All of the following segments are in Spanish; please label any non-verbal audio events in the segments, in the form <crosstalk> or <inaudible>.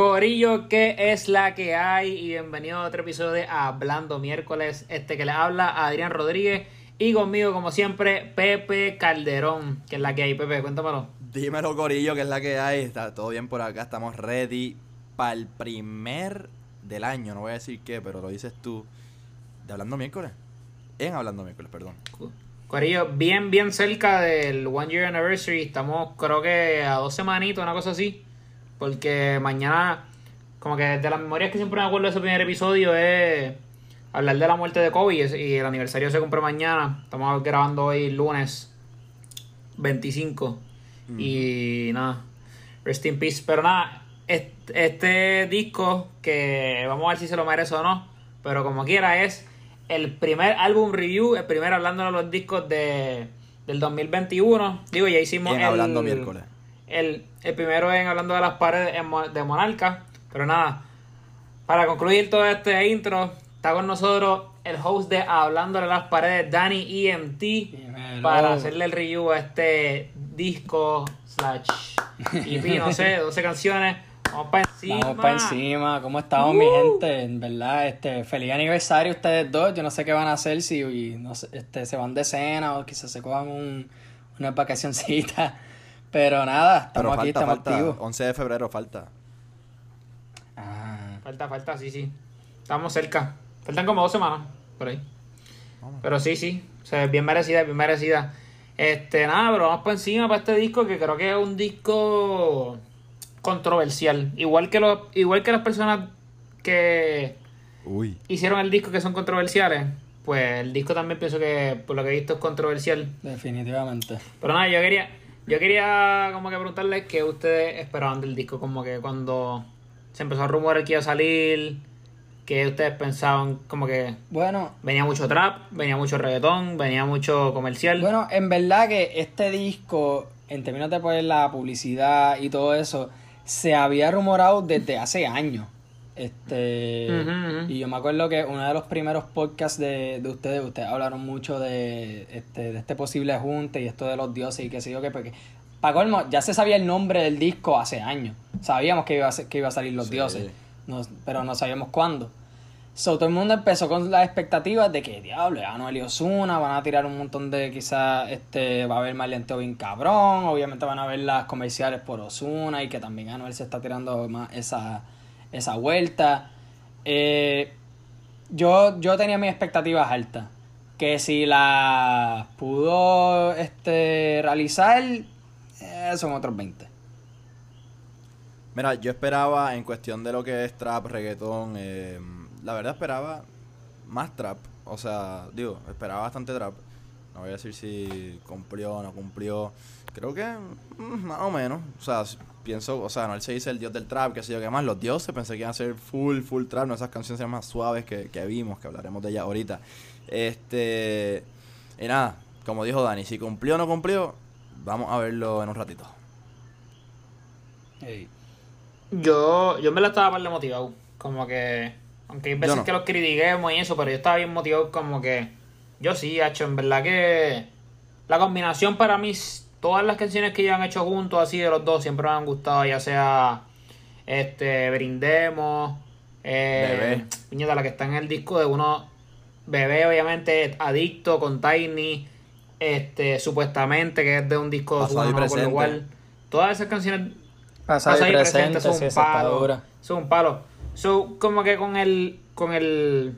Corillo, ¿qué es la que hay? Y bienvenido a otro episodio de Hablando Miércoles. Este que le habla Adrián Rodríguez y conmigo, como siempre, Pepe Calderón. ¿Qué es la que hay, Pepe? Cuéntamelo. Dímelo, Corillo, ¿qué es la que hay? Está todo bien por acá, estamos ready para el primer del año. No voy a decir qué, pero lo dices tú. De Hablando Miércoles. En Hablando Miércoles, perdón. Corillo, bien, bien cerca del One Year Anniversary. Estamos, creo que a dos semanitos, una cosa así. Porque mañana, como que de las memorias que siempre me acuerdo de ese primer episodio es hablar de la muerte de Kobe y el aniversario se cumple mañana. Estamos grabando hoy lunes 25. Y nada, rest in peace. Pero nada, este, este disco que vamos a ver si se lo merece o no. Pero como quiera es el primer álbum review, el primer hablando de los discos de, del 2021. Digo, ya hicimos el, Hablando Miércoles. El, el primero en hablando de las paredes de Monarca. Pero nada, para concluir todo este intro, está con nosotros el host de Hablando de las paredes, Danny EMT, Dímelo. para hacerle el review a este disco slash EP, no sé, <laughs> 12 canciones. Vamos para encima. Vamos para encima, ¿cómo estamos mi gente? En verdad, este, feliz aniversario ustedes dos. Yo no sé qué van a hacer si no sé, este, se van de cena o quizás se cojan un, una vacacioncita. Pero nada, Pero estamos aquí, falta, estamos falta. activos. 11 de febrero falta. Ah, Falta, falta, sí, sí. Estamos cerca. Faltan como dos semanas, por ahí. Pero sí, sí. O sea, bien merecida, bien merecida. Este, nada, pero vamos por encima para este disco que creo que es un disco controversial. Igual que los, igual que las personas que Uy. hicieron el disco que son controversiales, pues el disco también pienso que por lo que he visto es controversial. definitivamente. Pero nada, yo quería, yo quería como que preguntarles qué ustedes esperaban del disco, como que cuando se empezó a rumorar que iba a salir, que ustedes pensaban como que Bueno, venía mucho trap, venía mucho reggaetón, venía mucho comercial. Bueno, en verdad que este disco, en términos de pues, la publicidad y todo eso, se había rumorado desde hace años. Este, y yo me acuerdo que uno de los primeros podcasts de, de ustedes, ustedes hablaron mucho de este, de este posible junte y esto de los dioses y qué sé yo qué, porque para colmo, ya se sabía el nombre del disco hace años. Sabíamos que iba a, ser- que iba a salir los Sí. dioses, no- pero no sabíamos cuándo. So, todo el mundo empezó con las expectativas de que, diablo, Anuel y Ozuna van a tirar un montón de, quizás, este, va a haber maleanteo bien cabrón, obviamente van a ver las comerciales por Ozuna y que también Anuel se está tirando más esa, esa vuelta. Eh, yo, yo tenía mis expectativas altas, que si las pudo este, realizar, eh, son otros 20. Mira, yo esperaba en cuestión de lo que es trap, reggaetón, eh, la verdad esperaba más trap. O sea, digo, esperaba bastante trap. No voy a decir si cumplió o no cumplió. Creo que mm, más o menos. O sea, pienso, o sea, no él se dice el dios del trap, qué sé yo qué más. Los dioses pensé que iban a ser full, full trap, no esas canciones más suaves que, que vimos, que hablaremos de ellas ahorita. Este. Y nada, como dijo Dani, si cumplió o no cumplió, vamos a verlo en un ratito. Yo, yo me la estaba de motivado. Como que. Aunque hay veces no. que los critiquemos y eso, pero yo estaba bien motivado como que. Yo sí, hecho, en verdad que. La combinación para mí, todas las canciones que ellos han hecho juntos, así de los dos, siempre me han gustado, ya sea. Este, Brindemos. Eh, Bebé. Piñeta, la que está en el disco de uno. Bebé, obviamente, Adicto con Tiny. Este, supuestamente, que es de un disco de Pasado Juan, y no cuál. Todas esas canciones Pasado y Pasado y presente, presente son sí, un palo. Son un palo. So, como que con el. Con el.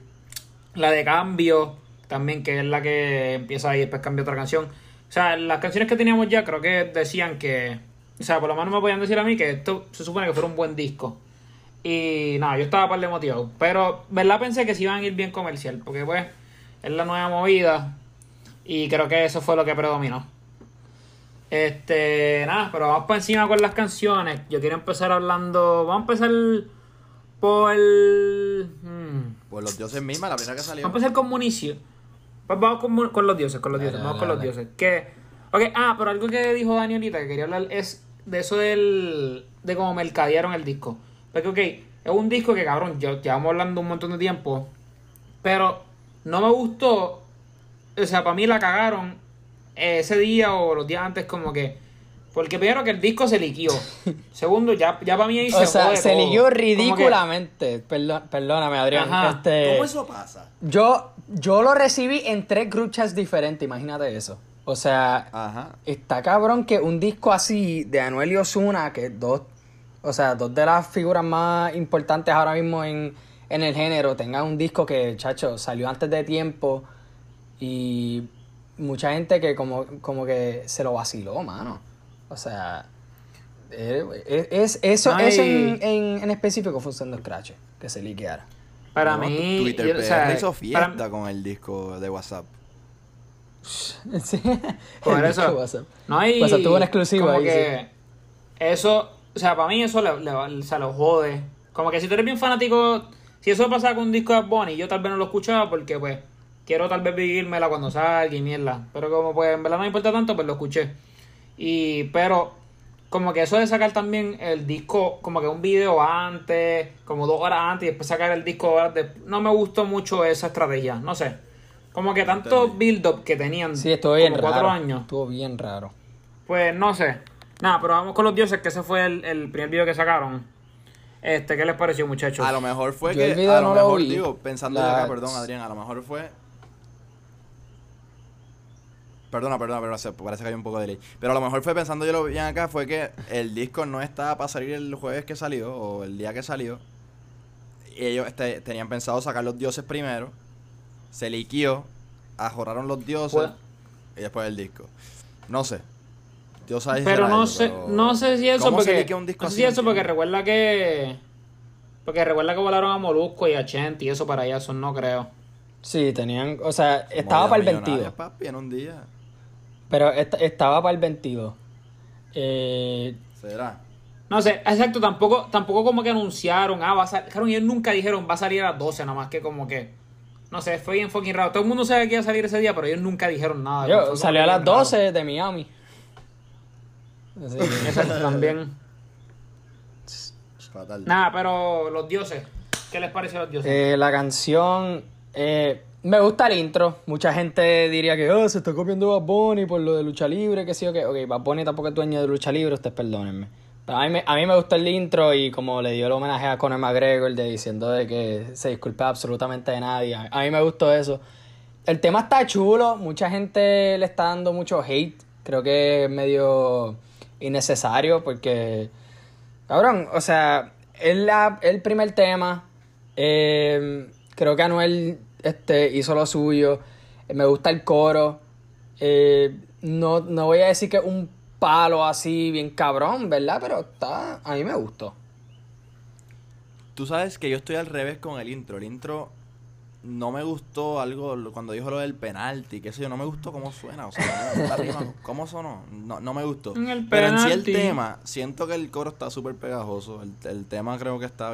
La de cambio. También, que es la que empieza y después cambia otra canción. O sea, las canciones que teníamos ya creo que decían que. O sea, por lo menos me podían decir a mí que esto se supone que fuera un buen disco. Y nada, yo estaba par de motivado. Pero, ¿verdad? Pensé que se iban a ir bien comercial. Porque, pues, es la nueva movida. Y creo que eso fue lo que predominó. Este, nada, pero vamos por encima con las canciones. Yo quiero empezar hablando. Vamos a empezar por. hmm, Pues los dioses mismas, la primera que salió. Vamos a empezar con Municio. Pues vamos con, los dioses, con los Dale, dioses, vamos dale, con los dioses. Que. Ok, ah, pero algo que dijo Dani ahorita que quería hablar es de eso del. de cómo mercadearon el disco. Porque, ok, es un disco que, cabrón, yo llevamos hablando un montón de tiempo. Pero no me gustó. O sea, para mí la cagaron ese día o los días antes, como que Porque primero que el disco se liquió. <laughs> Segundo, ya, ya para mí ahí O se sea, jode se todo. liquió que- ridículamente. Perdón- perdóname, Adrián. Ajá. Este, ¿Cómo eso pasa? yo, yo lo recibí en tres group chats diferentes, imagínate eso. O sea, Ajá. está cabrón que un disco así de Anuel y Ozuna, que dos, o sea, dos de las figuras más importantes ahora mismo en, en el género, tengan un disco que, chacho, salió antes de tiempo y mucha gente que como, como que se lo vaciló, mano. O sea, eh, es, es- eso, No, eso en, en, en específico fue usando Scratch, que se liqueara. Para No, mí. Twitter yo- o PR sea, hizo para- fiesta con el disco de WhatsApp. <laughs> Sí. Por El eso. WhatsApp. No hay. WhatsApp tuvo una exclusiva Como ahí, que. Eso. O sea, para mí eso le, le- se lo jode. Como que si tú eres bien fanático. Si eso pasaba con un disco de Bunny, yo tal vez no lo escuchaba porque, pues. Quiero tal vez vivírmela cuando salga y mierda. Pero como, pues, en verdad no me importa tanto, pues lo escuché. Y. Pero. Como que eso de sacar también el disco, como que un video antes, como dos horas antes y después sacar el disco horas de- No me gustó mucho esa estrategia, no sé. Como que tanto build-up que tenían Sí, estuvo bien como cuatro raro. años. Estuvo bien raro. Pues no sé. Nada, pero vamos con los dioses, que ese fue el, el primer video que sacaron. Este, ¿qué les pareció, muchachos? A lo mejor fue Yo que. el video a lo no lo mejor, vi. digo, pensando La- acá, perdón, Adrián, a lo mejor fue. Perdona, perdona, pero se- parece que hay un poco de delay. Pero a lo mejor fue pensando yo lo bien acá, fue que el disco no estaba para salir el jueves que salió, o el día que salió. Y ellos este, tenían pensado sacar los dioses primero. Se liquió, ajoraron los dioses Pues- y después el disco. No sé. Dios pero no sé, pero- no sé si eso ¿Cómo se porque. un disco no sé si eso porque recuerda que. Porque recuerda que volaron a Molusco y a Chente y eso para allá, eso no creo. Sí, tenían, o sea, estaba para el Movidas 22. millonarias, papi, en un día. Pero est- estaba para el 22. Eh, ¿Será? No sé, exacto, tampoco, tampoco como que anunciaron, ah, va a salir. Claro, ellos nunca dijeron va a salir a las 12, nada más que como que. No sé, fue bien fucking raro. Todo el mundo sabe que iba a salir ese día, pero ellos nunca dijeron nada. yo, salió a las bien raro. 12 de Miami. Así que- Exacto, también. Fatal. Nada, pero los dioses. ¿Qué les pareció a los dioses? Eh, la canción. eh, me gusta el intro. Mucha gente diría que oh, se está copiando Bad Bunny por lo de lucha libre, que sí o que. Ok, Bad Bunny tampoco es dueño de lucha libre, ustedes perdónenme. Pero a mí, me, a mí me gustó el intro y como le dio el homenaje a Conor McGregor de diciendo de que se disculpa absolutamente de nadie. A, a mí me gustó eso. El tema está chulo, mucha gente le está dando mucho hate. Creo que es medio innecesario porque Cabrón, o sea, es la, el primer tema. eh, creo que Anuel este, hizo lo suyo. me gusta el coro. eh, no, no voy a decir que un palo así bien cabrón, ¿verdad? Pero está, a mí me gustó. Tú sabes que yo estoy al revés con el intro. El intro no me gustó algo cuando dijo lo del penalti, qué sé yo, no me gustó cómo suena, o sea, no, la rima, cómo sonó, no, no me gustó. El Pero en sí el tema, siento que el coro está súper pegajoso, el, el tema creo que está,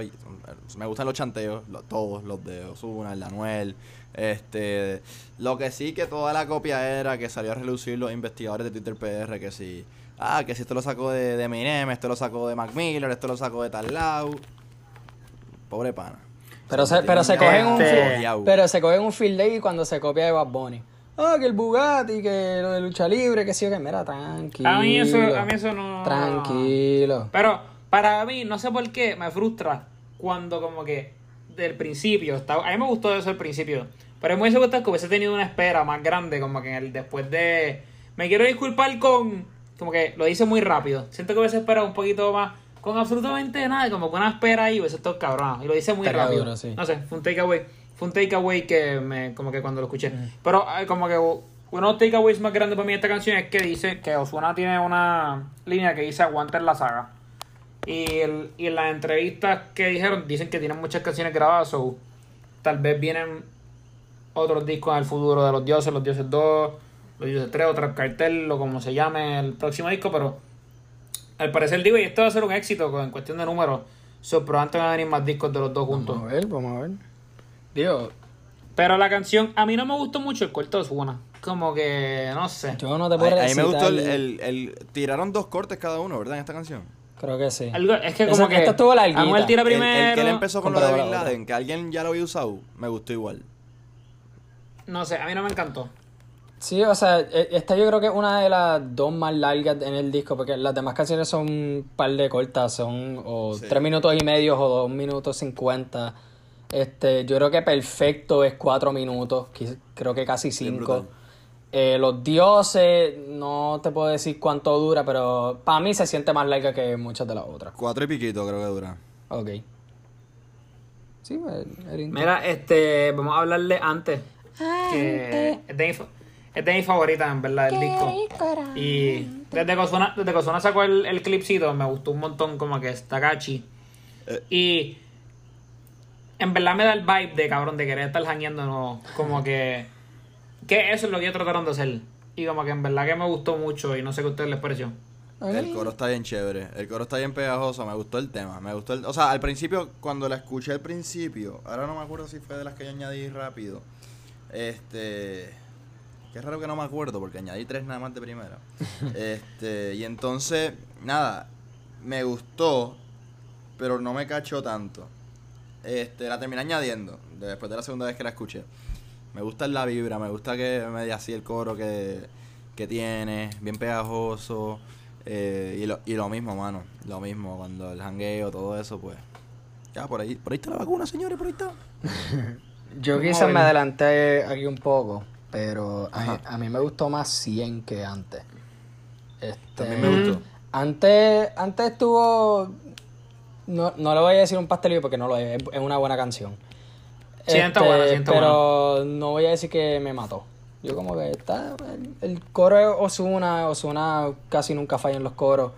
me gustan los chanteos, todos, los de Ozuna, el de Anuel, este, lo que sí que toda la copia era que salió a relucir los investigadores de Twitter PR, que si, ah, que si esto lo sacó de, de Eminem, esto lo sacó de Mac Miller, esto lo sacó de tal lado, pobre pana. Pero se, pero se cogen un Este- pero se cogen un field day cuando se copia de Bad Bunny. Ah, que el Bugatti, que lo de lucha libre, que sí o que mira, tranquilo. A mí eso, a mí eso no. Tranquilo. Pero para mí, no sé por qué, me frustra cuando como que del principio, está, a mí me gustó eso al principio, pero me hubiese gustado que hubiese tenido una espera más grande, como que en el después de... Me quiero disculpar con... Como que lo hice muy rápido. Siento que hubiese esperado un poquito más, con absolutamente nada, como con una espera ahí, hubiese estado cabrón. Y lo hice muy rápido. duro, sí. No sé, fue un takeaway. Fue un takeaway que me, como que cuando lo escuché. Pero eh, como que uno de los takeaways más grandes para mí de esta canción es que dice que Osuna tiene una línea que dice aguanta en la saga. Y, el, y en las entrevistas que dijeron, dicen que tienen muchas canciones grabadas, o tal vez vienen otros discos en el futuro de los dioses, los dioses 2, los dioses 3, o Trap Cartel, o como se llame el próximo disco, pero al parecer digo, y esto va a ser un éxito con- en cuestión de números, so, probablemente van a venir más discos de los dos juntos. Vamos a ver, vamos a ver. Digo, Pero la canción, a mí no me gustó mucho el corto de Osuna. Como que, no sé. yo no te A, puedo a mí me gustó el, el- el- Tiraron dos cortes cada uno, ¿verdad? En esta canción. Creo que sí. Algo, es que Esa- como que esta estuvo larguita. Anuel tira El- el, primero. que él empezó con lo de Bin a la Laden, que alguien ya lo había usado, me gustó igual. No sé, a mí no me encantó. Sí, o sea, e- esta yo creo que es una de las dos más largas en el disco, porque las demás canciones son un par de cortas, son o Sí. tres minutos y medio o dos minutos cincuenta. Este, yo creo que perfecto es cuatro minutos, creo que casi cinco. Eh, los dioses, no te puedo decir cuánto dura, pero para mí se siente más larga que muchas de las otras. Cuatro y piquito creo que dura. Ok. Sí, el- el intro. Mira, este, vamos a hablarle antes. Que es de, mi, fa- es de mis favoritas, en verdad, el disco. Y desde que desde que sacó el, el clipcito, me gustó un montón, como que está cachi. Eh. Y en verdad me da el vibe de cabrón, de querer estar jangueando, no, como que. Que eso es lo que yo trataron de hacer. Y como que en verdad que me gustó mucho y no sé qué a ustedes les pareció. El coro está bien chévere. El coro está bien pegajoso. Me gustó el tema. Me gustó el... O sea, al principio, cuando la escuché al principio, ahora no me acuerdo si fue de las que yo añadí rápido. Este. Qué raro que no me acuerdo, porque añadí tres nada más de primera. <laughs> Este. Y entonces, nada. Me gustó, pero no me cachó tanto. Este, la terminé añadiendo. Después de la segunda vez que la escuché. Me gusta la vibra, me gusta que me dé así el coro que, que tiene, bien pegajoso. eh, y, lo, y lo mismo, mano. Lo mismo, cuando el jangueo, todo eso, pues. Ya, por ahí, por ahí está la vacuna, señores, por ahí está. <laughs> Yo quizás me adelanté aquí un poco, pero a, mí me gustó más 100 que antes. Este, También me gustó. Antes, antes estuvo... No, no le voy a decir un pastelillo porque no lo es, es una buena canción. Este, buena, sí, está Pero no voy a decir que me mató. Yo como que está... El, el coro es Ozuna, Ozuna casi nunca falla en los coros.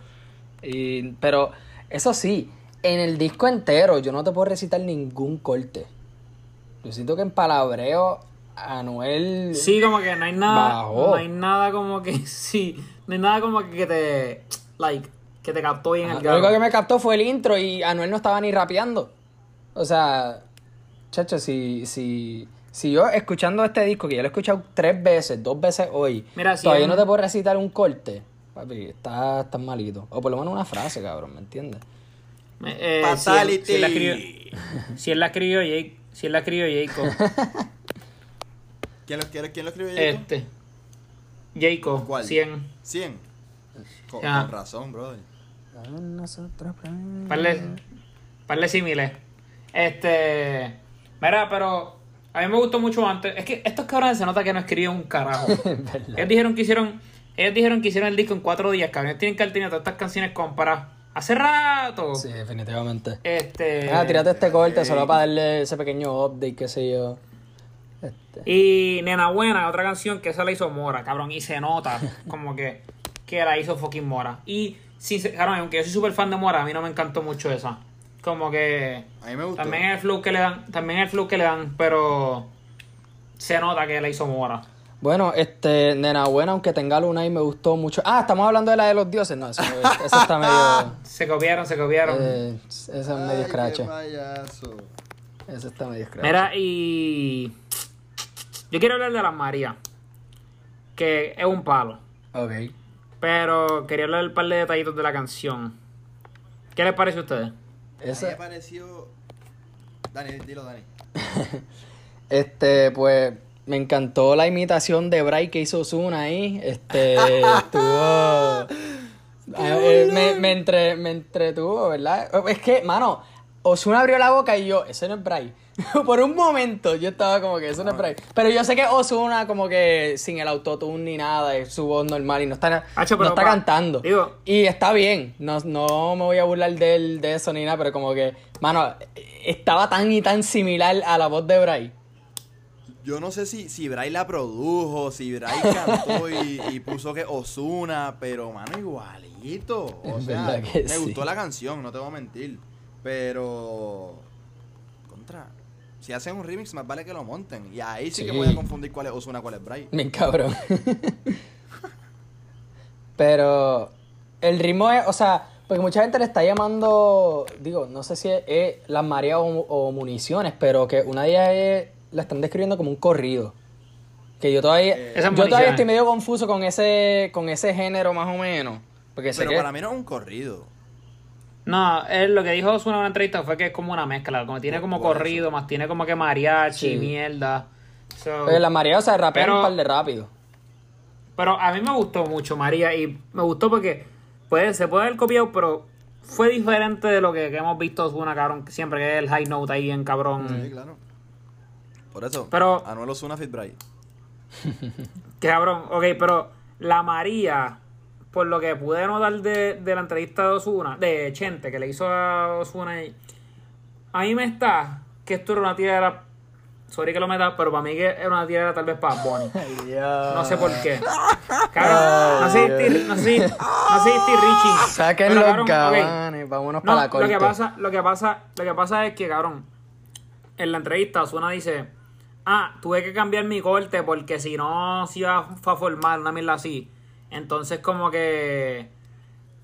Y, pero eso sí, en el disco entero yo no te puedo recitar ningún corte. Yo siento que en palabreo Anuel... Sí, como que no hay nada. Bajó. No hay nada como que. <laughs> Sí. No hay nada como que, que te. Like. Que te captó bien Ajá, el Lo único que me captó fue el intro y Anuel no estaba ni rapeando. O sea, chacho, si, si, si yo escuchando este disco, que ya lo he escuchado tres veces, dos veces hoy, Mira, si todavía en- no te puedo recitar un corte, papi, está, está malito. O por lo menos una frase, cabrón, ¿me entiendes? Eh, eh, si Fatality. él- Si él la escribió, si él la escribió Jake. Si él la escribió Jacob. <laughs> ¿Quién lo, quién, quién lo escribió? Jacob? este. Jacob. ¿Cuál? 100. 100. Con, Ajá. con razón, brother. Nosotros... Parle, parle símiles. Este. Mira, pero. A mí me gustó mucho antes. Es que estos cabrones se nota que no escriben un carajo. <laughs> ellos dijeron que hicieron. Ellos dijeron que hicieron el disco en cuatro días, cabrón. Ellos tienen que haber tenido todas estas canciones comparadas. Hace rato. Sí, definitivamente. Este. Ah, tírate este corte solo para darle ese pequeño update, qué sé yo. Este. Y Nena Buena, otra canción que esa la hizo Mora, cabrón. Y se nota <laughs> como que, que la hizo fucking Mora. Y, sí, cabrón, aunque yo soy súper fan de Mora, a mí no me encantó mucho esa. Como que. A mí me gustó. También el flow que le dan, también el flow que le dan, pero se nota que la hizo Mora. Bueno, este, Nena Buena, aunque tenga luna y me gustó mucho. Ah, estamos hablando de la de los dioses. No, eso, eso <laughs> está medio. Se copiaron, se copiaron. Eh, eso es medio Ay, scratch. Eso está medio scratch. Mira, y. Yo quiero hablar de las Marías. Que es un palo. Ok. Pero quería hablar un par de detallitos de la canción. ¿Qué les parece a ustedes? A mí Ese- me pareció. Dani, dilo, Dani. <laughs> Este, pues, me encantó la imitación de Bray que hizo Ozuna ahí. Este, estuvo... <laughs> Ah, eh, me, me, entre, me entretuvo, ¿verdad? Es que, mano, Ozuna abrió la boca y yo, ese no es Bray. <laughs> Por un momento yo estaba como que eso no es Bray. Pero yo sé que Ozuna como que sin el autotune ni nada, es su voz normal y no está, Hacho, no está pa- cantando. digo- y está bien, no, no me voy a burlar de, él, de eso ni nada, pero como que, mano, estaba tan y tan similar a la voz de Bray. Yo no sé si, si Bray la produjo, si Bray <laughs> cantó y, y puso que Osuna, pero mano, igualito. O Es sea, me sí. gustó la canción, no te voy a mentir. Pero. Contra. Si hacen un remix, más vale que lo monten. Y ahí sí, que voy a confundir cuál es Osuna, cuál es Bray. Bien cabrón. Pero el ritmo es, o sea, porque mucha gente le está llamando, digo, no sé si es, es las mareas o, o municiones, pero que una de ellas es, la están describiendo como un corrido. Que yo todavía, Eh, yo todavía estoy medio confuso con ese, con ese género más o menos. Porque sé Pero que- para mí no es un corrido. No, él lo que dijo Ozuna en una entrevista fue que es como una mezcla, como tiene como eso. corrido, más tiene como que mariachi, Sí. mierda. So, pues, las mareas, o sea, rapean Pero- un par de rápido. Pero a mí me gustó mucho María y me gustó porque puede, se puede haber copiado, pero fue diferente de lo que, que hemos visto Osuna, cabrón, que siempre que es el high note ahí en cabrón. Sí, claro. Por eso, Pero- Anuel Osuna Fit Bright. <laughs> Que cabrón, ok, pero la María, por lo que pude notar de, de la entrevista de Osuna, de Chente, que le hizo a Osuna, a mí me está que esto era una tiradera, sorry que lo meta, pero para mí que era una tiradera tal vez para Bonnie. <laughs> No sé por qué. Cabrón, no sé si no sé no sé Pero, los cabrón, vámonos No, para la lo corte. que pasa, lo que pasa, lo que pasa es que, cabrón, en la entrevista Osuna dice, ah, tuve que cambiar mi corte porque si no se iba a formar una mierda así. Entonces como que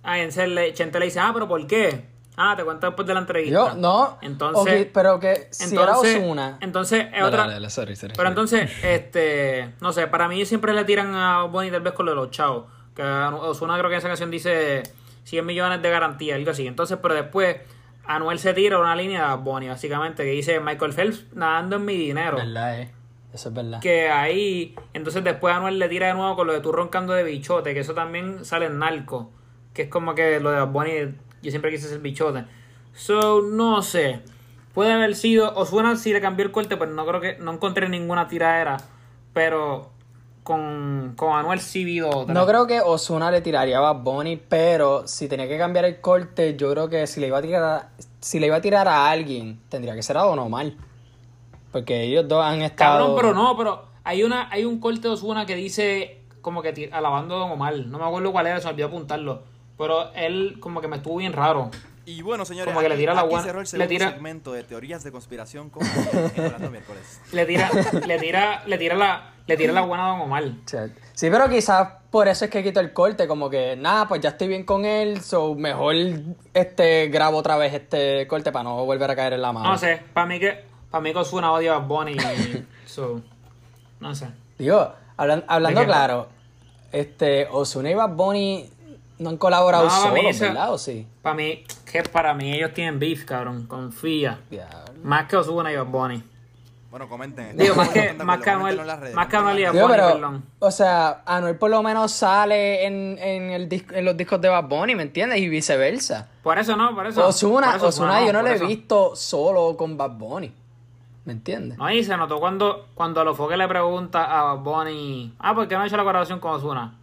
ah, en serio, le- Chente le dice, ah, pero ¿por qué? Ah, te cuento después de la entrevista. Yo, no. Entonces, Ok, pero que si era entonces, Osuna. entonces es otra, dale, dale, sorry, sorry, pero entonces, <laughs> este, no sé, para mí siempre le tiran a Bonnie tal vez con lo de los chavos. Que Osuna creo que en esa canción dice 100 millones de garantía, algo así. Entonces, pero después, Anuel se tira una línea a Bonnie, básicamente, que dice Michael Phelps nadando en mi dinero. verdad, eh. Eso es verdad. Que ahí, entonces después Anuel le tira de nuevo con lo de tú roncando de bichote, que eso también sale en narco. Que es como que lo de Bonnie, yo siempre quise ser bichote. So, no sé. Puede haber sido, o suena si le cambió el corte, pero no creo que, no encontré ninguna tiradera. Pero con, con Anuel sí vi otra. No creo que Osuna le tiraría a Bad Bunny, pero si tenía que cambiar el corte, yo creo que si le iba a tirar a, si le iba a tirar a alguien, tendría que ser a Don Omar. Porque ellos dos han estado. Cabrón, pero no, pero hay una hay un corte de Osuna que dice como que alabando a Don Omar. No me acuerdo cuál era, se me olvidó apuntarlo. Pero él como que me estuvo bien raro. Y bueno, señores, Como que le tira la aquí buena- cerró el le tira- segmento de teorías de conspiración con Miércoles. <laughs> Le tira, le tira, le tira la, le tira la buena a Don Omar. Sí, Sí, pero quizás por eso es que quito el corte, como que nada, pues ya estoy bien con él, so mejor este grabo otra vez este corte para no volver a caer en la mano. No sé, para mí que, para mí que Ozuna odia a Bad Bunny. <laughs> so, no sé. Digo, hablan- hablando claro, este Ozuna y Bad Bunny no han colaborado No, para mí solos, eso- ¿verdad? ¿O sí? Para mí, que para mí ellos tienen beef, cabrón. Confía. Diablo. Más que Ozuna y Bad Bunny. Bueno, comenten. Digo, más que, más Anuel, más que Anuel y Bad Bunny, pero, perdón. o sea, Anuel por lo menos sale en, en, el dis- en los discos de Bad Bunny, ¿me entiendes? Y viceversa. Por eso no, por eso. Ozuna, por eso Ozuna yo no lo he visto solo con Bad Bunny, ¿me entiendes? No, y se notó cuando, cuando a los foques le pregunta a Bunny, ah, ¿por qué no ha hecho la colaboración con Ozuna?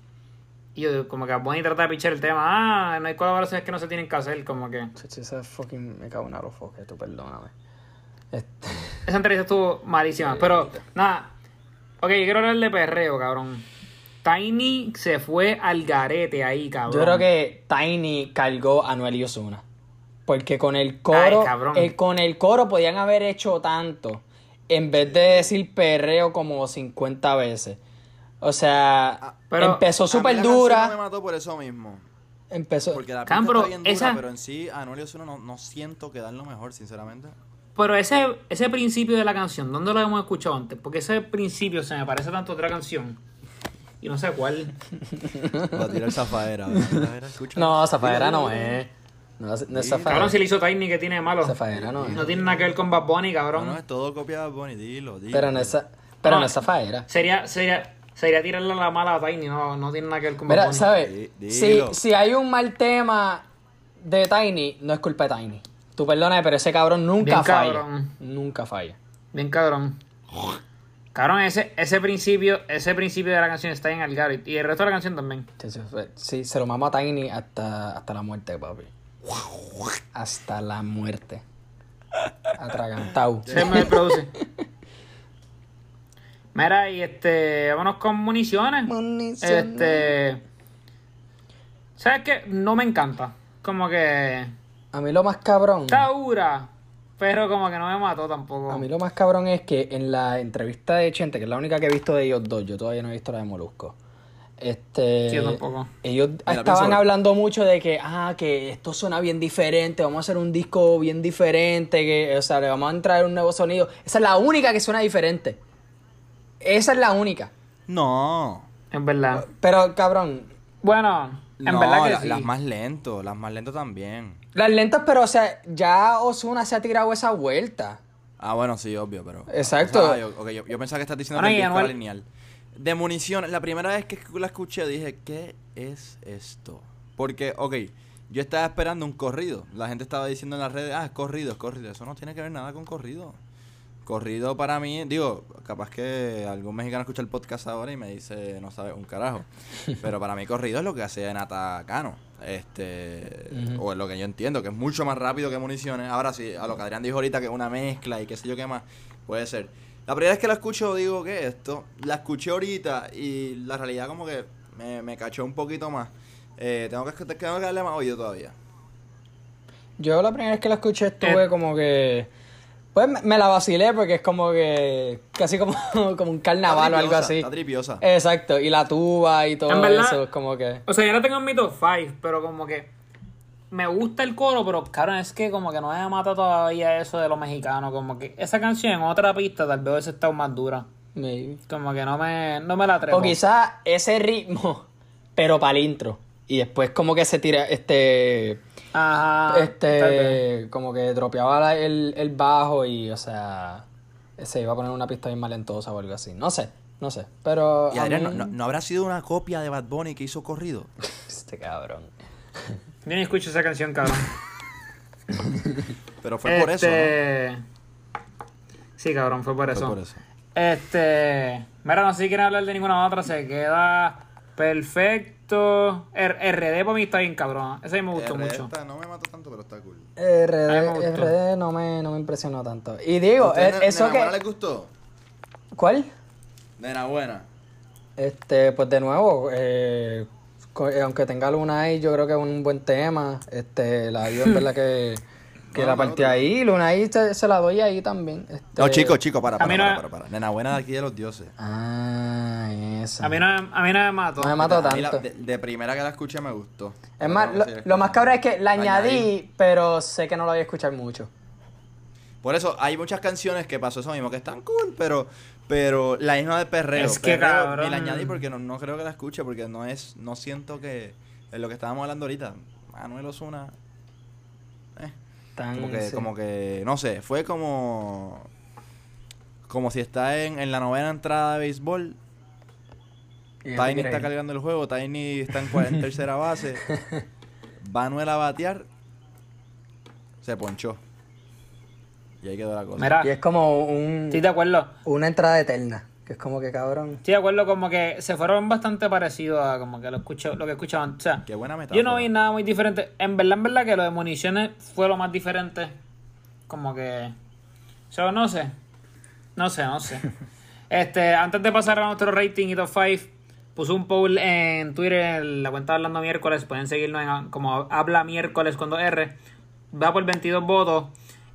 Y yo, como que Bad Bunny trata de pichar el tema, ah, no hay colaboraciones que no se tienen que hacer, como que... Esa fucking me cago en los foques, tú perdóname. Este, <laughs> Esa entrevista estuvo malísima, pero nada. Ok, yo quiero hablar de perreo, cabrón. Tiny se fue al garete ahí, cabrón. yo creo que Tiny cargó a Anuel y Ozuna. Porque con el coro, Ay, cabrón. el- con el coro podían haber hecho tanto. En vez de decir perreo como 50 veces. O sea, pero empezó súper la canción dura. Me mató por eso mismo. Empezó. Porque la pero está bien dura, esa- pero en sí, a Ozuna no, no siento que dan lo mejor, sinceramente. Pero ese, ese principio de la canción, ¿dónde lo hemos escuchado antes? Porque ese principio se me parece tanto a otra canción. Y no sé cuál. <laughs> Va a tirar zafaera. No, Zafaera no dilo. No, es- no es Sí. Zafaera. Cabrón, si le hizo Tiny, que tiene de malo? Zafaera no es. No tiene nada que ver con Bad Bunny, cabrón. No, no, es todo copia de Bonnie, dilo, dilo. Pero no es, pero No. no es Zafaera. Sería, sería, sería tirarle la mala a Tiny, no, no tiene nada que ver con Bad Mira, Bunny. ¿sabes? Di- Si, si hay un mal tema de Tiny, no es culpa de Tiny. Tú perdona, pero ese cabrón nunca Bien falla. cabrón. Nunca falla. Bien cabrón. Cabrón, ese, ese principio, ese principio de la canción está en el Garrett. Y el resto de la canción también. Sí, sí, Sí, se lo mama a Tiny hasta, hasta la muerte, papi. Hasta la muerte. Atragantado. Se me produce. Mira, y este, vámonos con municiones. Municiones. Este. ¿Sabes qué? No me encanta. Como que. A mí lo más cabrón. Está dura. Pero como que no me mató tampoco. A mí lo más cabrón es que en la entrevista de Chente, que es la única que he visto de ellos dos, yo todavía no he visto la de Molusco. Este, Sí, yo tampoco. Ellos Mira, estaban pienso- hablando mucho de que, ah, que esto suena bien diferente, vamos a hacer un disco bien diferente, que, o sea, le vamos a entrar un nuevo sonido. Esa es la única que suena diferente. Esa es la única. No. Es verdad. Pero, cabrón, Bueno, en no, verdad que la- sí. las más lentos, las más lentas también. las lentas, pero, o sea, ya Osuna se ha tirado esa vuelta. Ah, bueno, sí, obvio, pero. Exacto. O sea, yo, ok, yo- yo pensaba que estás diciendo Bueno, que el disco era lineal. De municiones, la primera vez que la escuché dije, ¿qué es esto? Porque, ok, yo estaba esperando un corrido. La gente estaba diciendo en las redes, ah, es corrido, es corrido. Eso no tiene que ver nada con corrido. Corrido para mí, digo, capaz que algún mexicano escucha el podcast ahora y me dice, no sabe un carajo. <laughs> Pero para mí corrido es lo que hace Nata Cano. Este, o es lo que yo entiendo, que es mucho más rápido que municiones. Ahora sí, a lo que Adrián dijo ahorita, que es una mezcla y qué sé yo qué más, puede ser. La primera vez que la escucho digo, ¿qué es esto? La escuché ahorita y la realidad como que me, me cachó un poquito más. Eh, tengo, que, tengo que darle más oído todavía. Yo la primera vez que la escuché estuve Eh. como que. Pues me, la vacilé porque es como que. Casi como, <laughs> como un carnaval o algo así. Está tripiosa. Exacto, y la tuba y todo verdad- eso, es como que. O sea, yo la tengo en mi top 5, pero como que me gusta el coro, pero cabrón, es que como que no me mata todavía eso de lo mexicano. Como que esa canción en otra pista tal vez estado más dura. maybe. Como que no me, no me la atrevo. O quizás ese ritmo, <laughs> pero para el intro. Y después como que se tira este. Ajá. este. Como que dropeaba la- el, el bajo y, o sea. Se iba a poner una pista bien malentosa o algo así. No sé, no sé. Pero. Y a Adrián, mí- ¿no, no, no habrá sido una copia de Bad Bunny que hizo corrido? <laughs> Este cabrón. Yo ni escucho esa canción, cabrón. Pero fue por eso, ¿no? Este, Sí, cabrón, fue por Fue eso. por eso. Este. Mira, no sé si quieren hablar de ninguna otra. Se queda perfecto. R- RD para mí está bien, cabrón. Mí me gustó RD mucho. está- no me mató tanto, pero está cool. RD. RD no me, no me impresionó tanto. Y digo, ¿Ustedes, eh, ne- eso Nena Buena que. les gustó? ¿Cuál? Nena Buena. Este, pues de nuevo, eh, aunque tenga Luna ahí, yo creo que es un buen tema. Este, la dio en verdad que, que No, la partí no. ahí. Luna ahí se, se la doy ahí también. Este, No, chico, chico, para, A para, para, para, para. Nena Buena de aquí de los dioses. Ah, esa. A mí no, a mí no me mató. No me mató A mí la- tanto. de, de primera que la escuché me gustó. Es más, lo, lo más cabrón es que la La añadí, añadí. pero sé que no la voy a escuchar mucho. Por eso hay muchas canciones que pasó eso mismo, que están cool, pero pero la misma de perreo. Es que, Perreo, cabrón. Ni la añadí porque no, no creo que la escuche, porque no es, no siento que es lo que estábamos hablando ahorita. Manuel Osuna, eh, Tan, como que, como que, no sé, fue como como si está en, en la novena entrada de béisbol, Y Tiny está cargando el juego, Tiny está en, en <laughs> tercera base, Manuel a batear, se ponchó. Y ahí quedó la cosa. Mira, Y es como un, estoy de acuerdo. una entrada eterna. Que es como que cabrón. Estoy de acuerdo como que se fueron bastante parecidos a como que lo, escucho, lo que escuchaban. O sea, Qué buena metáfora. yo no vi nada muy diferente. En verdad, en verdad que lo de municiones fue lo más diferente. Como que... O sea, no sé. No sé, no sé. <laughs> este, antes de pasar a nuestro rating y top 5, puse un poll en Twitter, en la cuenta de Hablando Miércoles. Pueden seguirnos en como Habla Miércoles con 2R. Va por 22 votos.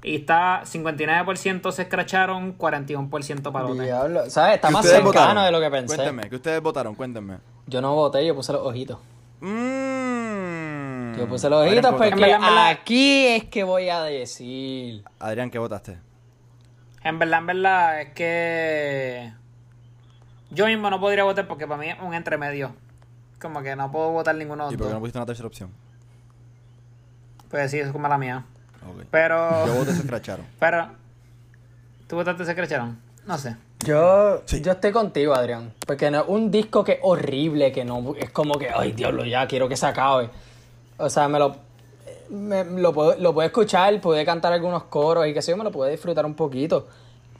Y está 59% se escracharon, 41% palote. Diablo. ¿Sabes? Está ¿Qué más cercano votaron? de lo que pensé. Cuéntenme, que ustedes votaron, cuéntenme. Yo no voté, yo puse los ojitos. Mm. Yo puse los Adrián, ojitos ¿qué porque En verdad, en verdad- aquí es que voy a decir. Adrián, ¿qué votaste? En verdad, en verdad, es que yo mismo no podría votar porque para mí es un entremedio. Como que no puedo votar ninguno de ¿Y los por qué no pusiste una tercera opción? Pues sí, es como la mía. Pero. Yo voté se escracharon. <laughs> Pero. ¿Tú votaste se crecharon? No sé. Yo, Sí. yo estoy contigo, Adrián. Porque no es un disco que es horrible, que no es como que, ay, diablo, ya quiero que se acabe. O sea, me lo, me- lo, puedo, lo puedo escuchar, puede cantar algunos coros y que sé yo, me lo puedo disfrutar un poquito.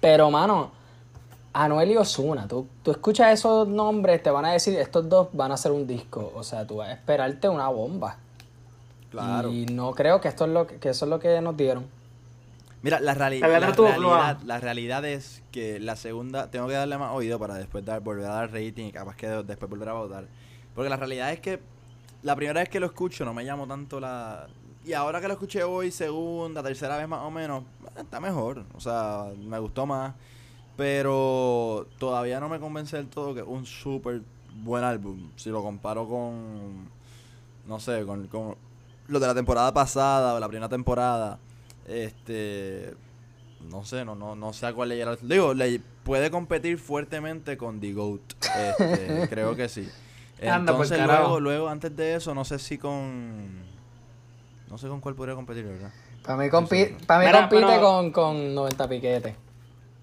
Pero, mano, Anuel y Osuna, tú, tú escuchas esos nombres, te van a decir, estos dos van a hacer un disco. O sea, tú vas a esperarte una bomba. Claro. Y no creo que esto es lo que, que eso es lo que nos dieron. Mira, la, reali- La la, verdad estuvo realidad, la realidad es que la segunda, tengo que darle más oído para después dar, volver a dar rating y capaz que de- después volver a votar. Porque la realidad es que la primera vez que lo escucho no me llamó tanto la... Y ahora que lo escuché hoy, segunda, tercera vez más o menos, está mejor. O sea, me gustó más. Pero todavía no me convence del todo que es un súper buen álbum. Si lo comparo con, no sé, con, con lo de la temporada pasada o la primera temporada. Este, no sé, no, no, no sé a cuál le llega. Digo, le puede competir fuertemente con The Goat. Este, <laughs> creo que sí. Anda, Entonces carajo. luego, luego, antes de eso, no sé si con... No sé con cuál podría competir, ¿verdad? Para mí, compi- para mí Mira, compite pero- con, con 90 piquetes.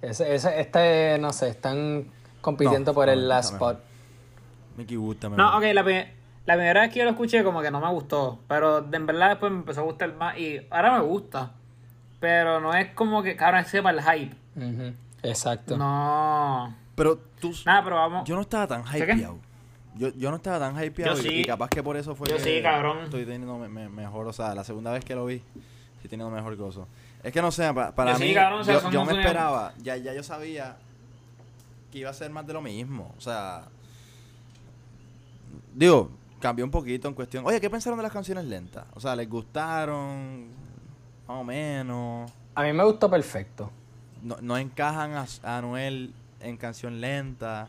Ese, ese, este, no sé, están compitiendo No, por no, el last spot. Mickey Wood también. No, ok, la, la primera vez que yo lo escuché como que no me gustó, pero de en verdad después me empezó a gustar más y ahora me gusta, pero no es como que ahora sepa el hype. Exacto. No. Pero tú. Nada, pero vamos. Yo no estaba tan ¿Sí hypeado. Yo, yo no estaba tan hypeado Yo y- sí. y capaz que por eso fue Yo que sí, cabrón. estoy teniendo me- me- mejor, o sea, la segunda vez que lo vi, estoy teniendo mejor gozo. Es que no sé, pa- para Yo sí, mí, cabrón, o sea, yo, me esperaba, ya, ya yo sabía que iba a ser más de lo mismo, o sea, digo, cambió un poquito en cuestión. Oye, ¿qué pensaron de las canciones lentas? O sea, ¿les gustaron? Más o menos. A mí me gustó perfecto. no, no encajan a, a Anuel en canción lenta.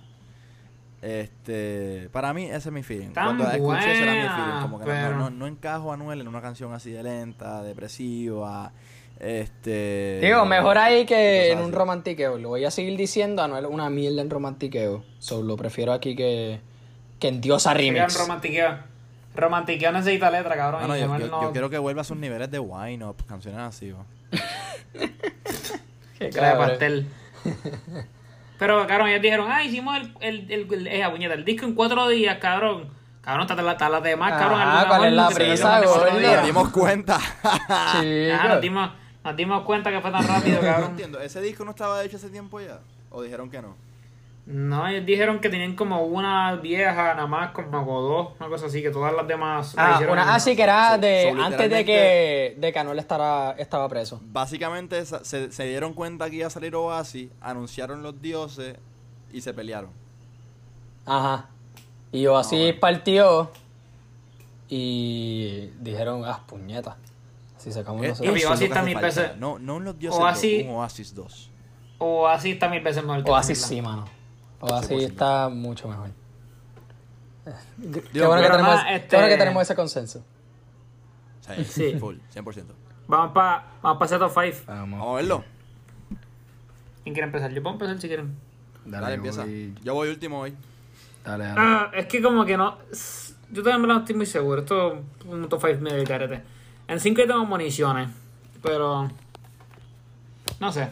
Este, para mí ese es mi feeling. Tan Cuando la escuché ese era mi feeling, como que no, pero- no, no encajo a Anuel en una canción así de lenta, depresiva, este Digo, mejor ahí que en un romantiqueo. Lo voy a seguir diciendo, Anuel una mierda en romantiqueo. So, lo prefiero aquí que, que en Diosa Remix. romantiqueo. Romantiqueo necesita letra, cabrón. Bueno, y yo, yo- no- yo quiero que vuelva a sus niveles de wine up, canciones así. ¿no? Qué <laughs> Cara de pastel. Pero, cabrón, ellos dijeron, ah, hicimos el, el, el, el, esa puñeta, el disco en cuatro días, cabrón. Cabrón, está la, está la demás, Ah, cabrón. alguna ¿cuál es la prisa. Nos dimos cuenta. <laughs> Sí, Ah, nos dimos, nos dimos cuenta que fue tan rápido, <laughs> no cabrón. entiendo, ¿ese disco no estaba hecho hace tiempo ya? ¿O dijeron que no? No, ellos dijeron que tenían como una vieja, nada más, como dos, una cosa así, que todas las demás la Ah, hicieron una así que era So- de so, antes de que, de que Anuel estaba, estaba preso. Básicamente se, se dieron cuenta que iba a salir Oasis, anunciaron los dioses y se pelearon. Ajá. Y Ah, bueno. partió y dijeron, ah, puñeta. Así sacamos Eh, nosotros. Es Oasis lo que está mil veces- No, no los dioses, Oasis- dos, un Oasis 2. O así está mil veces mejor que O así esta sí, mano. O así 100%. está mucho mejor. Qué Digo, bueno, que tenemos, nada, qué este- bueno que tenemos ese consenso. Sí, <laughs> Sí. full, 100%. Vamos para vamos pa ese top 5. Vamos. Vamos a verlo. ¿Quién quiere empezar? Yo puedo empezar si quieren. Dale, empieza. Yo voy último hoy. Dale, dale. Ah, es que como que no. Yo también no estoy muy seguro. Esto es un top 5 medio de carete. En 5 yo tengo municiones. Pero. No sé.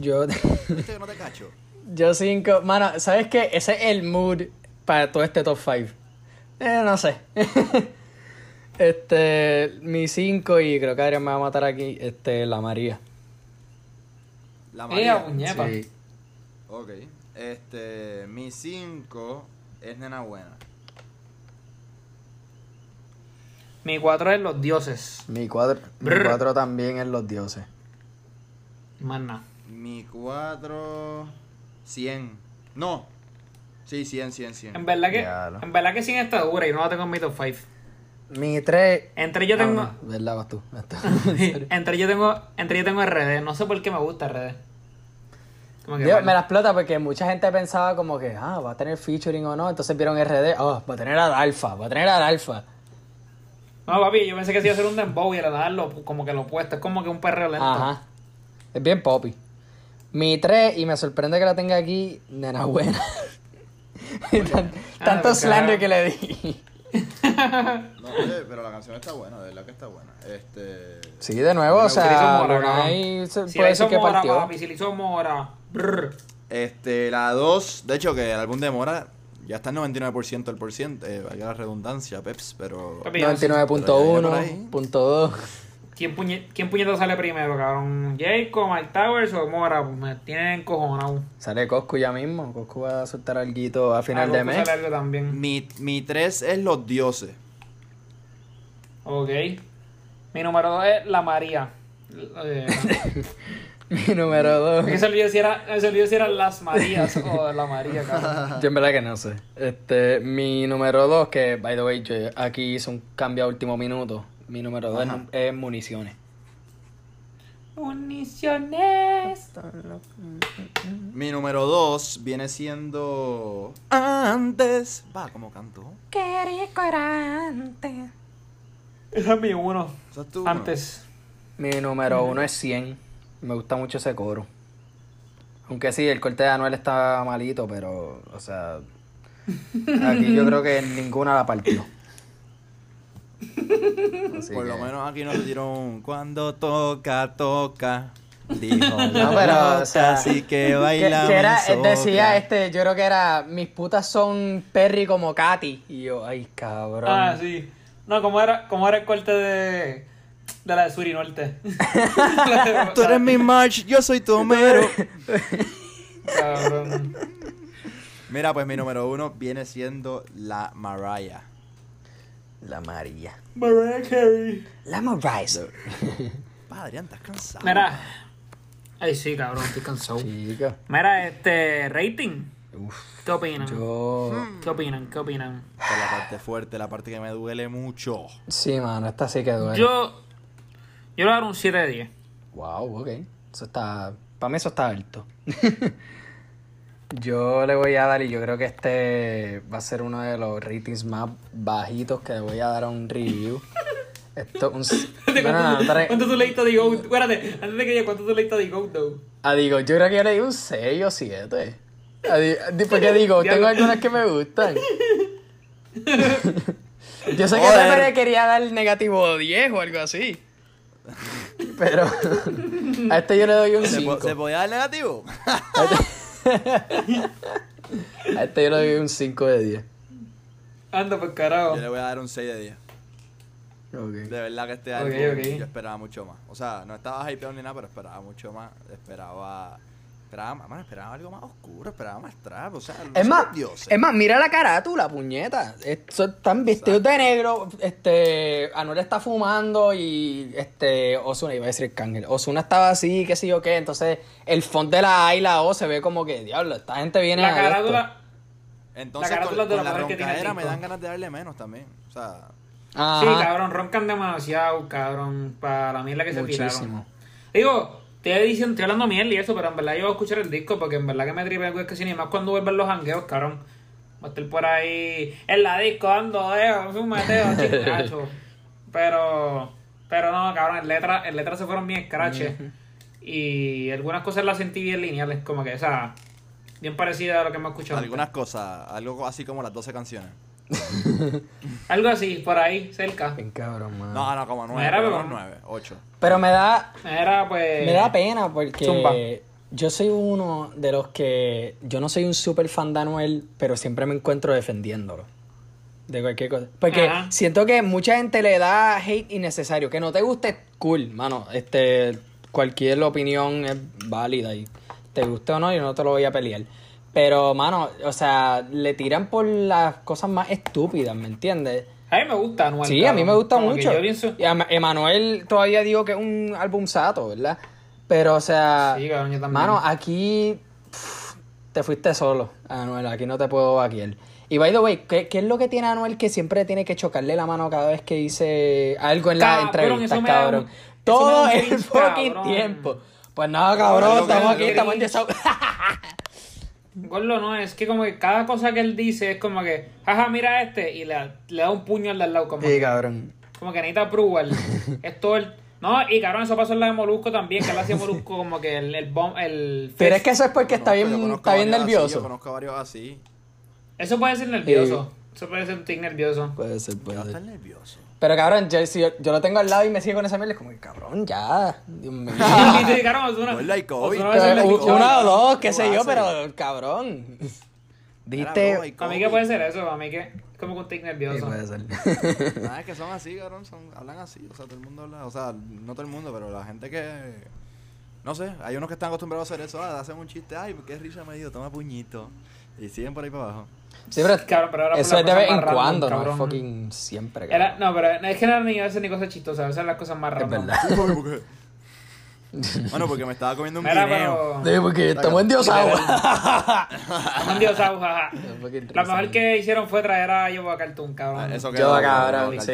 Yo, ¿Viste que no te cacho? <laughs> yo cinco. Mano, ¿sabes qué? Ese es el mood para todo este top 5. Eh, no sé. <laughs> este, mi 5 y creo que Adrián me va a matar aquí. Este, la María. La María. puñeta. Sí. Ok. Este, mi 5 es Nena Buena. Mi 4 es los dioses. Mi 4 mi Brr. cuatro también es Los Dioses. Más nada. Mi 4, 100. No. Sí, 100, 100, 100. En verdad que. En verdad que sin esta dura y no la tengo en mi top 5. Mi 3. Entre yo tengo. Ah, ¿Verdad? Vas tú. <laughs> <laughs> entre yo tengo. Entre yo tengo RD. No sé por qué me gusta RD. Como que Digo, vale. me la explota porque mucha gente pensaba como que, ah, va a tener featuring o no. Entonces vieron RD, oh, va a tener al alfa, va a tener al alfa. No, papi, yo pensé que se iba a hacer un dembow y era darlo como que lo opuesto. Es como que un perreo lento. Ajá. Es bien poppy. Mi 3, y me sorprende que la tenga aquí, nena buena. <laughs> Tan- Ah, Tanto slander que le di. No, <laughs> oye, pero la canción está buena, de verdad que está buena. Este. Sí, de nuevo, o sea, Mora, Lunay se Si puede le hizo decir que Mora, partió. papi, si le hizo Mora. brr. Este, la 2, de hecho que el álbum de Mora ya está en 99% del por ciento, eh, valga la redundancia, Peps, pero... Papi, yo no sé. 99.1, punto 2. ¿Quién, puñe, ¿Quién puñeta sale primero, cabrón? ¿Jacob, Mike Towers o Mora? Pues me tienen cojonado. Sale Coscu ya mismo. Coscu va a soltar algo a final Ah, de mes. sale algo también. Mi, mi 3 es Los Dioses. Ok. Mi número 2 es La María. Eh, <laughs> Mi número 2. es que se olvidó si era, olvidó si eran Las Marías o La María, cabrón. <laughs> Yo en verdad que no sé. Este, mi número 2, que by the way, yo aquí hice un cambio a último minuto. Mi número 2 es, Ajá. es municiones. Municiones. Mi número 2 viene siendo... Antes. Va, ¿cómo canto? Qué rico era antes. Ese es mi uno. ¿Esa es tu- Antes. Mi número 1 es 100. Me gusta mucho ese coro. Aunque sí, el corte de Anuel está malito, pero, o sea, aquí yo creo que ninguna la partió. Así Por lo que- menos aquí nos dieron cuando toca, toca. Dijo, No, pero, o sea, así que Que, baila. que era, él decía, este, yo creo que era, mis putas son Perry como Katy. Y yo, ay, cabrón. Ah, sí. No, como era, como era el corte de, de la de Suri Norte. <laughs> Tú eres mi March, yo soy tu Homero. Cabrón. Mira, pues mi número uno viene siendo la Mariah. La María. Mariah Carey. La Mariah. Pa, Adrián, estás cansado. Mira. Ay, sí, cabrón, estoy cansado. Chica. Mira, este, rating. Uf, ¿Qué opinan? yo... ¿Qué opinan? ¿Qué opinan? Esta es la parte fuerte, la parte que me duele mucho. Sí, mano, esta sí que duele. Yo. Yo le voy a dar un 7 de 10. Wow, ok. Eso está... Para mí eso está alto. <laughs> yo le voy a dar, y yo creo que este va a ser uno de los ratings más bajitos que le voy a dar a un review. <laughs> Esto, un... ¿Cuánto, No, no, no, tre- ¿Cuánto tú leíste de Goat? Espérate, antes de que llegue, ¿cuánto tú leíste de Goat, though? Ah, digo, yo creo que yo le di un 6 o 7. Ah, di- di- Porque digo, <laughs> tengo algunas que me gustan. <laughs> Yo sé que. Pepe le quería dar negativo 10 o algo así. Pero a este yo le doy un ¿Se, 5. po- ¿Se podía dar negativo? A este yo le doy un 5 de 10. Anda, pues carajo. Yo le voy a dar un 6 de 10. De Ok. verdad que este ok. yo esperaba mucho más. O sea, no estaba hypeado ni nada, pero esperaba mucho más. Esperaba. Esperaba, más- esperaba algo más oscuro, esperaba más trap. O sea, Es más, dioses. es más, mira la carátula, puñeta. Esto- están vestidos de negro. Este, Anuel está fumando y este, Osuna, iba a decir Cángel. Osuna estaba así, qué sé yo qué. Entonces, el font de la A y la O se ve como que, diablo, esta gente viene La a esto. carátula. Entonces, la con, carátula de con la mejor que tiene el roncadera me dan ganas de darle menos también. O sea, Ajá. Sí, cabrón, roncan demasiado, cabrón, para la mierda que se Muchísimo. tiraron. Digo, estoy diciendo, estoy hablando mierda y eso, pero en verdad yo voy a escuchar el disco porque en verdad que me tripe el que sin y más cuando vuelvan los jangueos, cabrón. Va a estar por ahí en la disco dando dedos, un meteo, <laughs> chingacho. Pero, pero no, cabrón, en letras en letra se fueron bien scratches. Y algunas cosas las sentí bien lineales, como que, o sea, bien parecidas a lo que hemos escuchado. antes. algunas cosas, algo así como las 12 canciones. <laughs> Algo así, por ahí, cerca. Bien cabrón. No, no, como 9, Era, pero no 9, 8. Pero me da, Era pues. me da pena porque Zumba. yo soy uno de los que. Yo no soy un super fan de Anuel, pero siempre me encuentro defendiéndolo. De cualquier cosa. Porque Ajá. siento que mucha gente le da hate innecesario. Que no te guste, cool, mano. Este, cualquier opinión es válida y te guste o no, yo no te lo voy a pelear. Pero, mano, o sea, le tiran por las cosas más estúpidas, ¿me entiendes? A mí me gusta Anuel. Sí, a mí me gusta Como que mucho. yo pienso- Y Emanuel todavía digo que es un álbum sato, ¿verdad? Pero, o sea, Sí, cabrón, yo también. mano, aquí pff, te fuiste solo, Anuel. Aquí no te puedo vaquear. Y by the way, ¿qué, qué es lo que tiene Anuel que siempre tiene que chocarle la mano cada vez que dice algo en la Cabrón, entrevista, cabrón? un- Todo el fucking cabrón. tiempo. Pues nada, cabrón, estamos aquí, estamos en <laughs> Gordo no, es que como que cada cosa que él dice es como que, jaja, mira este, y le, le da un puño al de al lado, como, Sí, cabrón. como que necesita approval. <laughs> es todo el. No, y cabrón, eso pasó en la de Molusco también, que él hacía Molusco como que el, el, bom- el Pero es que eso es porque está bien, está bien varios así, nervioso. yo conozco varios así. Eso puede ser nervioso. Eso puede ser un tic nervioso. Puede ser, puede ser. estar nervioso. Pero cabrón, yo, si yo, yo lo tengo al lado y me sigue con esa mierda, es como que cabrón, ya. Dios mío. <laughs> a. Una o dos, qué ¿Qué sé yo, pero cabrón. Hay Para mí que puede ser eso, para mí que es como que un tic Sí, nervioso. puede ser. Nada, <laughs> <laughs> es que son así, cabrón, son, hablan así, o sea, todo el mundo habla, o sea, no todo el mundo, pero la gente que, no sé, hay unos que están acostumbrados a hacer eso, ah, hacen un chiste, ay, qué risa me dio, toma puñito, y siguen por ahí para abajo. Sí, pero Cabrón, pero eso es de vez en cuando, no es cabrón. fucking siempre, Era, cabrón. no, pero es que no ni a veces ni cosas chistosas, a veces las cosas más Es random. verdad. <laughs> Bueno, porque me estaba comiendo un Mira, guineo. pero. Sí, porque estamos en Diosagua. Estamos en Diosaus, jaja. Lo mejor que hicieron fue traer a Yobo a Cartoon, cabrón. Ah, Eso Yo, quedó duro, cabrón, sí.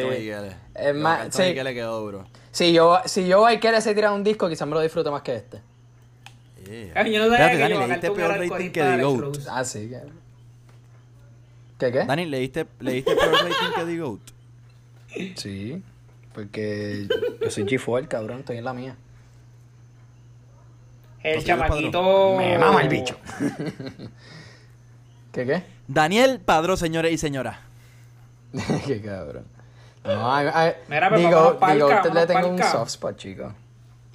Es más, sí. Higueles quedó duro. Si yo, si yo hay que se tirar un disco, quizás me lo disfruto más que este. Yeah. Ay, yo no sabía Espérate, que Dani, le diste peor rating que The Goat. Ah, sí, que. ¿Qué qué? Dani, ¿le diste, le diste peor rating que The Goat? Sí. Porque yo soy G4, cabrón, estoy en la mía. El chamaquito. Me mama el bicho. <laughs> ¿Qué qué? Daniel Padró, señores y señoras. <laughs> qué cabrón. No, ay, ay, Mira, pero digo, palca, digo, usted le tengo un soft spot, chico.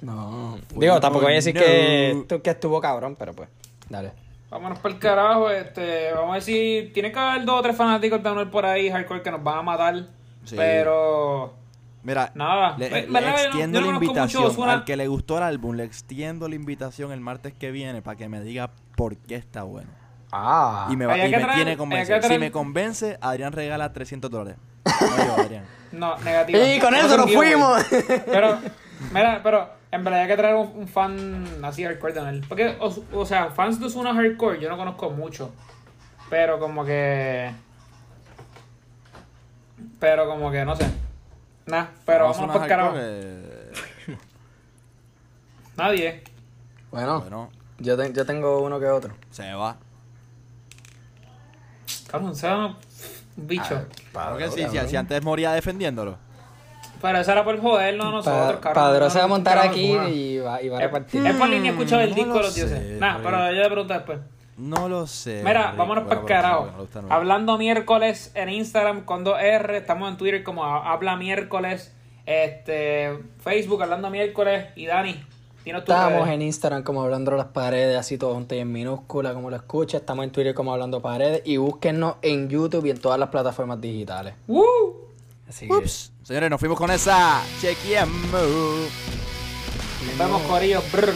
No. Digo, tampoco voy a decir que, que estuvo cabrón, pero pues, dale. Vámonos para el carajo, este, vamos a decir, tiene que haber dos o tres fanáticos de Anuel por ahí, hardcore, que nos van a matar. Sí. Pero Mira, Nada. le, extiendo no la mucho invitación. Al que le gustó el álbum, le extiendo la invitación el martes que viene para que me diga por qué está bueno. Ah. Y me, va, y me traer- tiene convencido. que traer- Si me convence, Adrián regala 300 dólares. <laughs> No yo, Adrián. no, negativo. Y con eso nos fuimos. Pero, mira, pero en verdad hay que traer un, un fan así hardcore de Anuel. Porque, o, o sea, fans de Ozuna hardcore yo no conozco mucho. Pero como que... Pero como que, no sé. Nah, pero Vamos el una carajo. eh, <laughs> Nadie. Bueno, Bueno, yo, te- yo tengo uno que otro. se va. Cabrón, se va un bicho. Claro que sí, si, si antes moría defendiéndolo. Pero eso era por jodernos a nosotros, Pa- cabrón. Padrón se va a montar aquí y va, y va a repartir. es por línea escuchar el No disco de los dioses. Nah, pero yo le pregunto después. No lo sé. Mira, vámonos para el carajo. Hablando miércoles en Instagram con 2R, estamos en Twitter como Habla Miércoles, este Facebook Hablando Miércoles y Dani, tienes tu Estamos en Instagram como hablando las paredes, así todo junto y en minúscula, como lo escuchas. Estamos en Twitter como hablando paredes. Y búsquennos en YouTube y en todas las plataformas digitales. ¡Woo! Así que. Ups. Señores, nos fuimos con esa. Chequeamos. Nos vemos, Corillo. Brr.